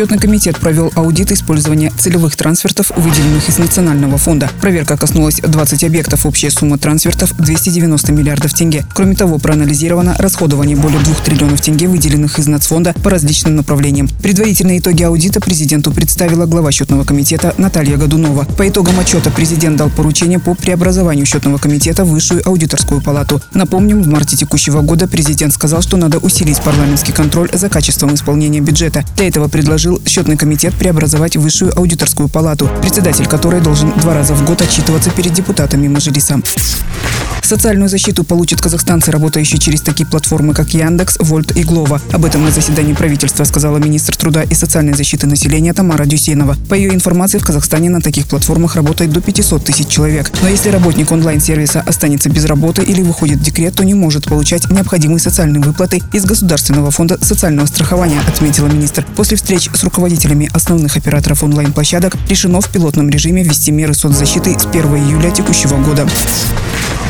Счетный комитет провел аудит использования целевых трансфертов, выделенных из Национального фонда. Проверка коснулась 20 объектов. Общая сумма трансфертов – 290 миллиардов тенге. Кроме того, проанализировано расходование более 2 триллионов тенге, выделенных из Нацфонда по различным направлениям. Предварительные итоги аудита президенту представила глава счетного комитета Наталья Годунова. По итогам отчета президент дал поручение по преобразованию счетного комитета в высшую аудиторскую палату. Напомним, в марте текущего года президент сказал, что надо усилить парламентский контроль за качеством исполнения бюджета. Для этого предложил предложил счетный комитет преобразовать высшую аудиторскую палату, председатель которой должен два раза в год отчитываться перед депутатами Мажилиса. Социальную защиту получат казахстанцы, работающие через такие платформы, как Яндекс, Вольт и Глова. Об этом на заседании правительства сказала министр труда и социальной защиты населения Тамара Дюсенова. По ее информации, в Казахстане на таких платформах работает до 500 тысяч человек. Но если работник онлайн-сервиса останется без работы или выходит в декрет, то не может получать необходимые социальные выплаты из Государственного фонда социального страхования, отметила министр. После встреч с руководителями основных операторов онлайн-площадок решено в пилотном режиме ввести меры соцзащиты с 1 июля текущего года.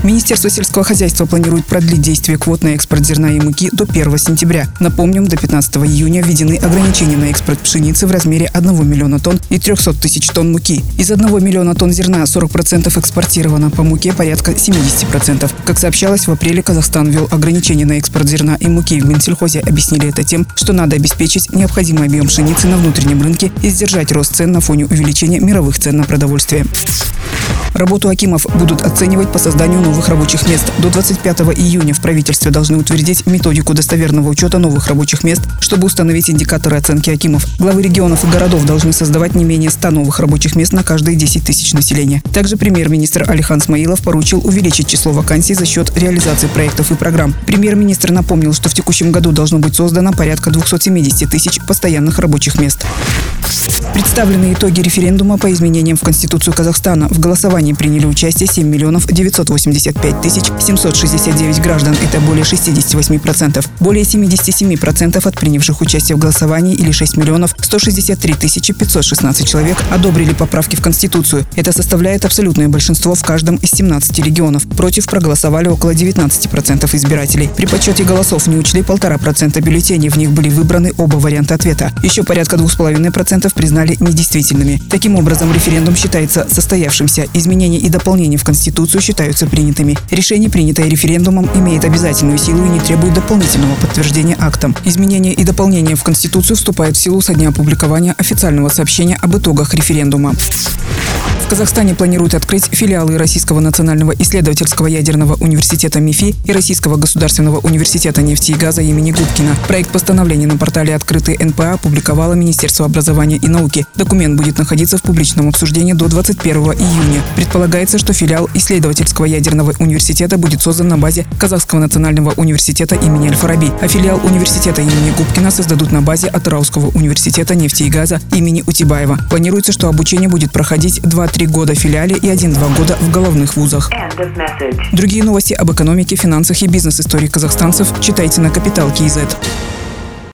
Министерство сельского хозяйства планирует продлить действие квот на экспорт зерна и муки до 1 сентября. Напомним, до 15 июня введены ограничения на экспорт пшеницы в размере 1 миллиона тонн и 300 тысяч тонн муки. Из 1 миллиона тонн зерна 40% экспортировано, по муке порядка 70%. Как сообщалось, в апреле Казахстан ввел ограничения на экспорт зерна и муки. В Минсельхозе объяснили это тем, что надо обеспечить необходимый объем пшеницы на внутреннем рынке и сдержать рост цен на фоне увеличения мировых цен на продовольствие. Работу Акимов будут оценивать по созданию новых рабочих мест. До 25 июня в правительстве должны утвердить методику достоверного учета новых рабочих мест, чтобы установить индикаторы оценки Акимов. Главы регионов и городов должны создавать не менее 100 новых рабочих мест на каждые 10 тысяч населения. Также премьер-министр Алихан Смаилов поручил увеличить число вакансий за счет реализации проектов и программ. Премьер-министр напомнил, что в текущем году должно быть создано порядка 270 тысяч постоянных рабочих мест. Представлены итоги референдума по изменениям в Конституцию Казахстана. В голосовании приняли участие 7 миллионов 985 тысяч 769 граждан. Это более 68%. Более 77% от принявших участие в голосовании или 6 миллионов 163 тысячи 516 человек одобрили поправки в Конституцию. Это составляет абсолютное большинство в каждом из 17 регионов. Против проголосовали около 19% избирателей. При подсчете голосов не учли полтора процента бюллетеней. В них были выбраны оба варианта ответа. Еще порядка 2,5% признали недействительными. Таким образом, референдум считается состоявшимся. Изменения и дополнения в Конституцию считаются принятыми. Решение, принятое референдумом, имеет обязательную силу и не требует дополнительного подтверждения актом. Изменения и дополнения в Конституцию вступают в силу со дня опубликования официального сообщения об итогах референдума. Казахстане планируют открыть филиалы Российского национального исследовательского ядерного университета МИФИ и Российского государственного университета нефти и газа имени Губкина. Проект постановления на портале «Открытый НПА» опубликовало Министерство образования и науки. Документ будет находиться в публичном обсуждении до 21 июня. Предполагается, что филиал исследовательского ядерного университета будет создан на базе Казахского национального университета имени Аль-Фараби, а филиал университета имени Губкина создадут на базе Атырауского университета нефти и газа имени Утибаева. Планируется, что обучение будет проходить 2-3 три года в филиале и один-два года в головных вузах. Другие новости об экономике, финансах и бизнес-истории казахстанцев читайте на Капитал Киезет.